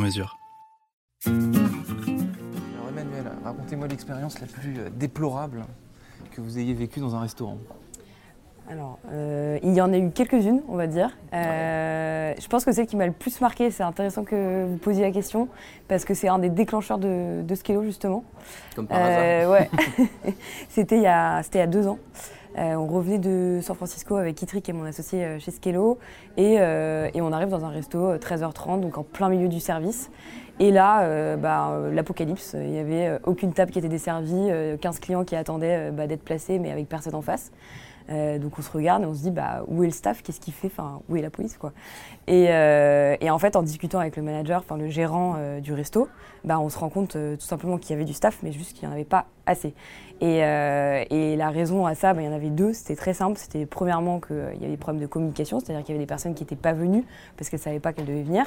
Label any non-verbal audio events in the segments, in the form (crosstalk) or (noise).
mesure. Alors Emmanuel, racontez-moi l'expérience la plus euh, déplorable que vous ayez vécue dans un restaurant. Alors, euh, il y en a eu quelques-unes, on va dire. Euh, je pense que celle qui m'a le plus marqué, c'est intéressant que vous posiez la question, parce que c'est un des déclencheurs de, de Skello, justement. Comme par hasard. ouais. (laughs) c'était il, y a- c'était il y a deux ans. Euh, on revenait de San Francisco avec Kitri, qui est mon associé euh, chez Skello, et, euh, et on arrive dans un resto euh, 13h30, donc en plein milieu du service. Et là, bah, l'apocalypse, il n'y avait aucune table qui était desservie, euh, 15 clients qui attendaient bah, d'être placés, mais avec personne en face. Euh, donc on se regarde et on se dit bah, où est le staff, qu'est-ce qu'il fait, enfin où est la police quoi? Et, euh, et en fait en discutant avec le manager, enfin le gérant euh, du resto, bah, on se rend compte tout simplement qu'il y avait du staff mais juste qu'il n'y en avait pas assez. Et, et la raison à ça, bah, il y en avait deux, c'était très simple. C'était premièrement qu'il y avait des problèmes de communication, c'est-à-dire qu'il y avait des personnes qui n'étaient pas venues parce qu'elles ne savaient pas qu'elles devaient venir.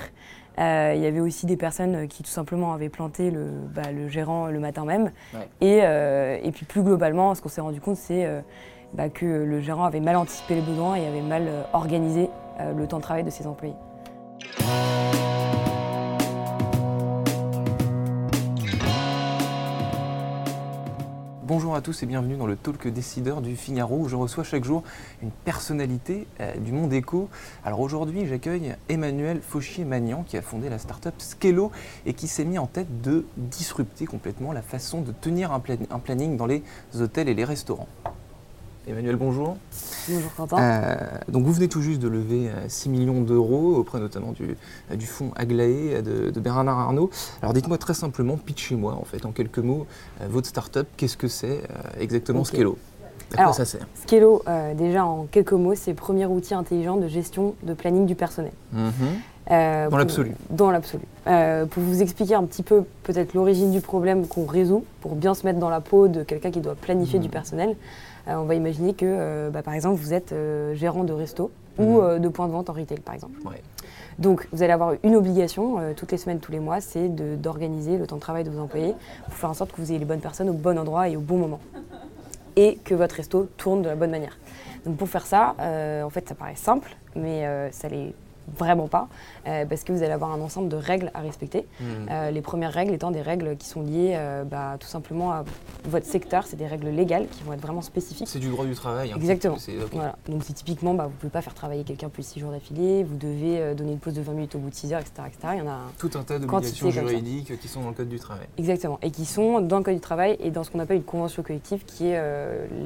Il y avait aussi des personnes qui tout simplement avaient planté le, bah, le gérant le matin même. Ouais. Et, et puis plus globalement, ce qu'on s'est rendu compte, c'est bah, que le gérant avait mal anticipé les besoins et avait mal euh, organisé euh, le temps de travail de ses employés. Bonjour à tous et bienvenue dans le Talk Décideur du Figaro où je reçois chaque jour une personnalité euh, du monde éco. Alors aujourd'hui, j'accueille Emmanuel Fauchier-Magnan qui a fondé la start-up Skello et qui s'est mis en tête de disrupter complètement la façon de tenir un, plan- un planning dans les hôtels et les restaurants. Emmanuel, bonjour. Bonjour Quentin. Euh, donc vous venez tout juste de lever euh, 6 millions d'euros auprès notamment du, euh, du fonds Aglaé euh, de, de Bernard Arnault. Alors dites-moi très simplement, pitchez-moi en fait en quelques mots euh, votre start-up, qu'est-ce que c'est euh, exactement Ok. Skello À quoi ça sert Skello, euh, déjà en quelques mots, c'est le premier outil intelligent de gestion de planning du personnel. Mhm. Euh, Dans l'absolu. Dans l'absolu. Euh, pour vous expliquer un petit peu peut-être l'origine du problème qu'on résout, pour bien se mettre dans la peau de quelqu'un qui doit planifier Mhm. du personnel, euh, on va imaginer que, euh, bah, par exemple, vous êtes euh, gérant de resto Mhm. ou euh, de point de vente en retail, par exemple. Ouais. Donc, vous allez avoir une obligation euh, toutes les semaines, tous les mois, c'est de- d'organiser le temps de travail de vos employés pour faire en sorte que vous ayez les bonnes personnes au bon endroit et au bon moment. Et que votre resto tourne de la bonne manière. Donc, pour faire ça, euh, en fait, ça paraît simple, mais euh, ça l'est vraiment pas, euh, parce que vous allez avoir un ensemble de règles à respecter. Mhm. Euh, les premières règles étant des règles qui sont liées euh, bah, tout simplement à votre secteur, c'est des règles légales qui vont être vraiment spécifiques. C'est du droit du travail. hein. Exactement. Voilà. Donc c'est typiquement, bah, vous ne pouvez pas faire travailler quelqu'un plus de 6 jours d'affilée, vous devez donner une pause de 20 minutes au bout de 6 heures, etc. etc. Il y en a Tout un tas Quantité d'obligations juridiques qui sont dans le code du travail. exactement, et qui sont dans le code du travail et dans ce qu'on appelle une convention collective, qui est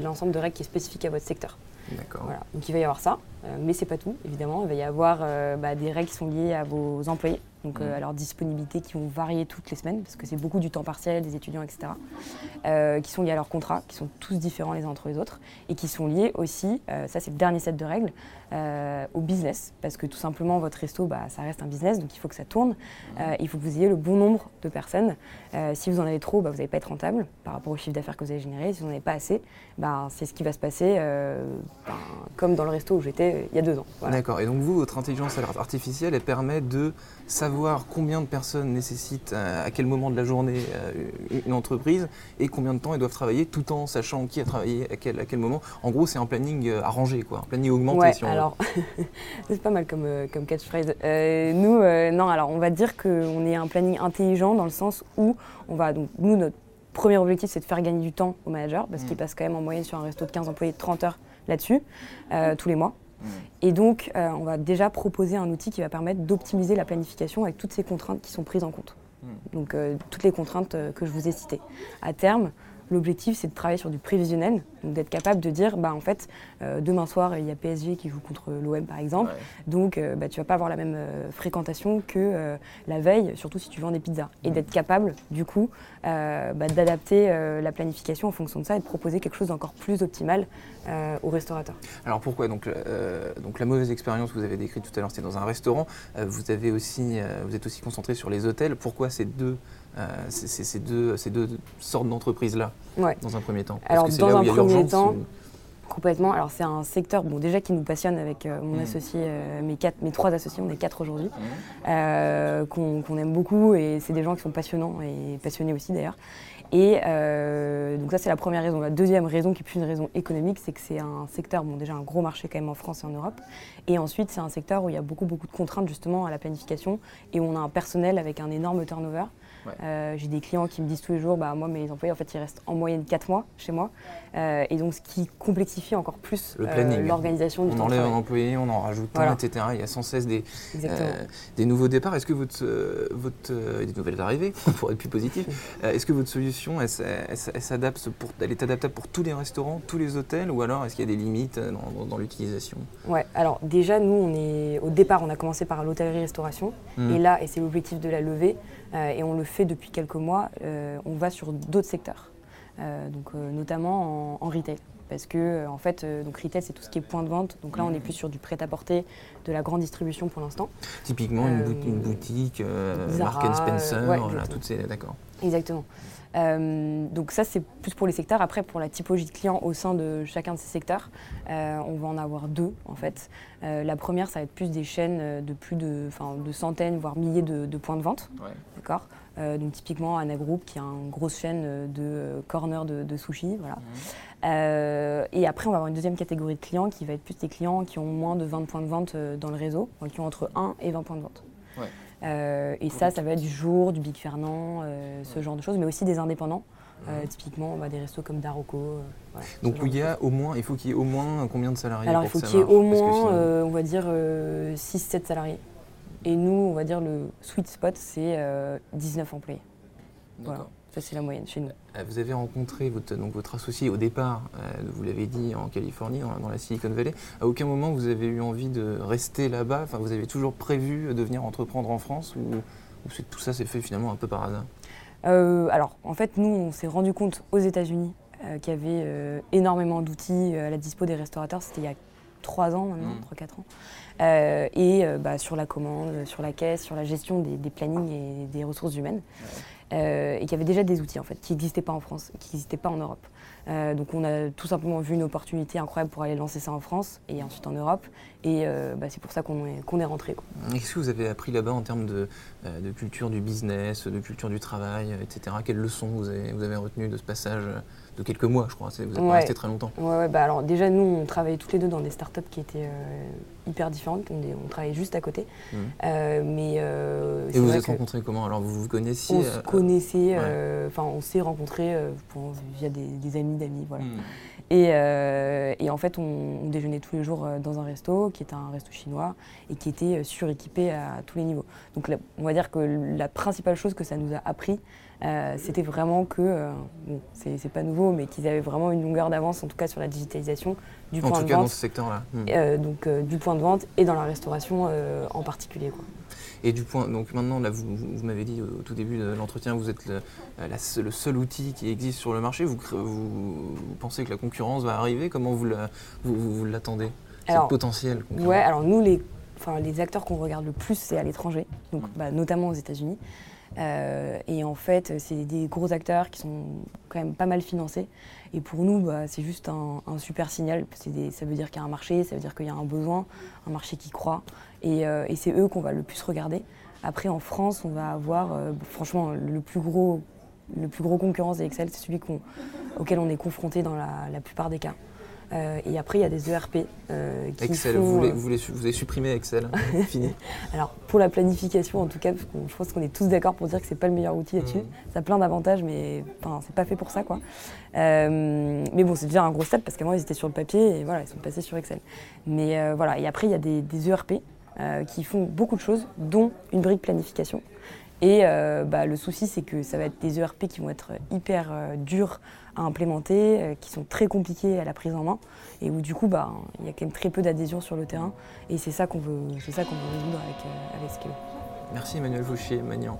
l'ensemble de règles qui est spécifique à votre secteur. D'accord. Voilà. Donc il va y avoir ça, euh, mais c'est pas tout, évidemment. Il va y avoir euh, bah, des règles qui sont liées à vos employés, donc euh, à leur disponibilité qui vont varier toutes les semaines, parce que c'est beaucoup du temps partiel, des étudiants, etc. euh, qui sont liés à leurs contrats, qui sont tous différents les uns entre les autres, et qui sont liés aussi, euh, ça c'est le dernier set de règles, euh, au business, parce que tout simplement votre resto, bah, ça reste un business, donc il faut que ça tourne, il faut que vous ayez le bon nombre de personnes. Si vous en avez trop, bah, vous n'allez pas être rentable par rapport au chiffre d'affaires que vous allez générer. Si vous n'en avez pas assez, bah, c'est ce qui va se passer, ben, comme dans le resto où j'étais il y a deux ans. Voilà. D'accord. Et donc vous, votre intelligence artificielle, elle permet de savoir combien de personnes nécessitent euh, à quel moment de la journée euh, une entreprise et combien de temps elles doivent travailler, tout en sachant qui a travaillé à quel, à quel moment. En gros, c'est un planning euh, arrangé, quoi, un planning augmenté. Ouais, si on veut. alors, (laughs) c'est pas mal comme, comme catchphrase. Euh, nous, euh, non, alors on va dire qu'on est un planning intelligent dans le sens où on va, donc nous, notre premier objectif, c'est de faire gagner du temps aux managers, parce Mm. qu'ils passent quand même en moyenne sur un resto de 15 employés 30 heures là-dessus, euh, tous les mois. Mm. Et donc, euh, on va déjà proposer un outil qui va permettre d'optimiser la planification avec toutes ces contraintes qui sont prises en compte. Mm. Donc, euh, toutes les contraintes euh, que je vous ai citées. À terme, L'objectif, c'est de travailler sur du prévisionnel, donc d'être capable de dire, bah, en fait, euh, demain soir, il y a PSG qui joue contre l'OM, par exemple, donc euh, bah, tu vas pas avoir la même euh, fréquentation que la veille, surtout si tu vends des pizzas. Et d'être capable, du coup, bah, d'adapter la planification en fonction de ça et de proposer quelque chose d'encore plus optimal aux restaurateurs. Alors pourquoi donc, donc la mauvaise expérience que vous avez décrite tout à l'heure, c'était dans un restaurant. vous, avez aussi, vous êtes aussi concentré sur les hôtels. Pourquoi ces deux euh, ces, deux, ces deux sortes d'entreprises-là, dans un premier temps Alors, dans un premier temps, complètement. Alors, c'est un secteur bon, déjà qui nous passionne avec euh, mon mmh. associé, euh, mes, quatre, mes trois associés, on est quatre aujourd'hui, mmh. qu'on aime beaucoup et c'est des gens qui sont passionnants et passionnés aussi d'ailleurs. Et donc ça c'est la première raison. La deuxième raison qui est plus une raison économique, c'est que c'est un secteur, bon déjà un gros marché quand même en France et en Europe. Et ensuite c'est un secteur où il y a beaucoup beaucoup de contraintes justement à la planification et où on a un personnel avec un énorme turnover. Euh, j'ai des clients qui me disent tous les jours, bah, moi, mes employés, en fait, ils restent en moyenne 4 mois chez moi. Euh, et donc, ce qui complexifie encore plus euh, l'organisation du on temps On enlève un employé, on en rajoute un, etc. Il y a sans cesse des, des nouveaux départs. Est-ce que votre, votre des nouvelles arrivées, (laughs) pour être plus positif, est-ce que votre solution, elle, s'adapte pour, elle est adaptable pour tous les restaurants, tous les hôtels, ou alors est-ce qu'il y a des limites dans, l'utilisation? Ouais. Alors déjà, nous, on est au départ, on a commencé par l'hôtellerie-restauration, mmh. et là, et c'est l'objectif de la levée, et on le fait depuis quelques mois, euh, on va sur d'autres secteurs, euh, donc, euh, notamment en, retail. Parce que, en fait, donc retail, c'est tout ce qui est point de vente. Donc là, on est plus sur du prêt-à-porter, de la grande distribution pour l'instant. Typiquement, une, boutique, Mark Spencer, toutes ces. D'accord. Exactement. donc ça, c'est plus pour les secteurs. Après, pour la typologie de clients au sein de chacun de ces secteurs, on va en avoir deux en fait. la première, ça va être plus des chaînes de plus de, de centaines, voire milliers de, points de vente. D'accord? Euh, donc typiquement Anna Group qui a une grosse chaîne de euh, corner de, sushi. Voilà. Euh, et après, on va avoir une deuxième catégorie de clients qui va être plus des clients qui ont moins de 20 points de vente dans le réseau, qui ont entre 1 et 20 points de vente. et ça, ça va être du jour, du Big Fernand, ce genre de choses, mais aussi des indépendants. typiquement, on va des restos comme Daroco. Donc il y a au moins, il faut qu'il y ait au moins combien de salariés Alors il faut qu'il y ait au moins, on va dire, 6-7 salariés. Et nous, on va dire le sweet spot, c'est 19 euh, employés. Voilà, ça c'est la moyenne chez nous. Euh, vous avez rencontré votre, donc, votre associé au départ, euh, vous l'avez dit, en Californie, dans, la Silicon Valley. À aucun moment vous avez eu envie de rester là-bas? Enfin, Vous avez toujours prévu de venir entreprendre en France ou, tout ça s'est fait finalement un peu par hasard? Alors, en fait, nous, on s'est rendu compte aux États-Unis qu'il y avait énormément d'outils à la dispo des restaurateurs. C'était il y a 3 ans maintenant, 3-4 mmh. ans. Euh, et euh, bah, sur la commande, sur la caisse, sur la gestion des, plannings et des ressources humaines. Euh, et qu'il y avait déjà des outils en fait qui n'existaient pas en France, qui n'existaient pas en Europe. donc on a tout simplement vu une opportunité incroyable pour aller lancer ça en France et ensuite en Europe. Et bah, c'est pour ça qu'on est, qu'on est rentré. Qu'est-ce que vous avez appris là-bas en termes de, culture du business, de culture du travail, etc. Quelles leçons vous avez, vous avez retenues de ce passage? De quelques mois, je crois. Vous n'êtes pas resté très longtemps. Ouais, bah alors déjà, nous, on travaillait toutes les deux dans des startups qui étaient euh, hyper différentes. On, on, travaillait juste à côté. Mmh. Euh, mais, euh, Et vous vous êtes rencontrés comment? Alors, vous vous connaissiez On se connaissait, enfin, on s'est rencontrés via des, amis d'amis, voilà. Mmh. Et, en fait, on, déjeunait tous les jours dans un resto, qui était un resto chinois, et qui était suréquipé à tous les niveaux. Donc, on va dire que la principale chose que ça nous a appris, euh, c'était vraiment que, euh, bon, c'est pas nouveau, mais qu'ils avaient vraiment une longueur d'avance, en tout cas sur la digitalisation du point de vente. dans ce secteur-là. Hmm. Euh, donc du point de vente et dans la restauration en particulier. Quoi. Et du point, donc maintenant, là, vous, vous m'avez dit au tout début de l'entretien, vous êtes le, le, seul outil qui existe sur le marché. Vous, vous, pensez que la concurrence va arriver? Comment vous l'attendez? C'est potentiel Ouais, alors nous, les, les acteurs qu'on regarde le plus, c'est à l'étranger, donc hmm. bah, notamment aux États-Unis. Euh, et en fait, c'est des gros acteurs qui sont quand même pas mal financés. Et pour nous, bah, c'est juste un, super signal. ça veut dire qu'il y a un marché, ça veut dire qu'il y a un besoin, un marché qui croît. Et, euh, c'est eux qu'on va le plus regarder. Après, en France, on va avoir, euh, franchement, le plus gros, le plus gros concurrent des Excel, c'est celui auquel on est confronté dans la plupart des cas. Euh, et après, il y a des ERP. Euh, qui Excel, vous, voulez, vous, vous, avez supprimé Excel, (laughs) fini. Alors, pour la planification, en tout cas, parce je pense qu'on est tous d'accord pour dire que c'est pas le meilleur outil là-dessus. Mmh. Ça a plein d'avantages, mais c'est pas fait pour ça, quoi. Euh, mais bon, c'est déjà un gros step parce qu'avant, ils étaient sur le papier et voilà, ils sont passés sur Excel. Mais voilà, et après, il y a des, des ERP qui font beaucoup de choses, dont une brique planification. Et bah, le souci, c'est que ça va être des ERP qui vont être hyper durs à implémenter, qui sont très compliquées à la prise en main et où du coup bah, il y a quand même très peu d'adhésion sur le terrain et c'est ça qu'on veut, veut résoudre avec, avec Skello. Merci Emmanuel Fauchier, Magnan.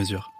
mesure.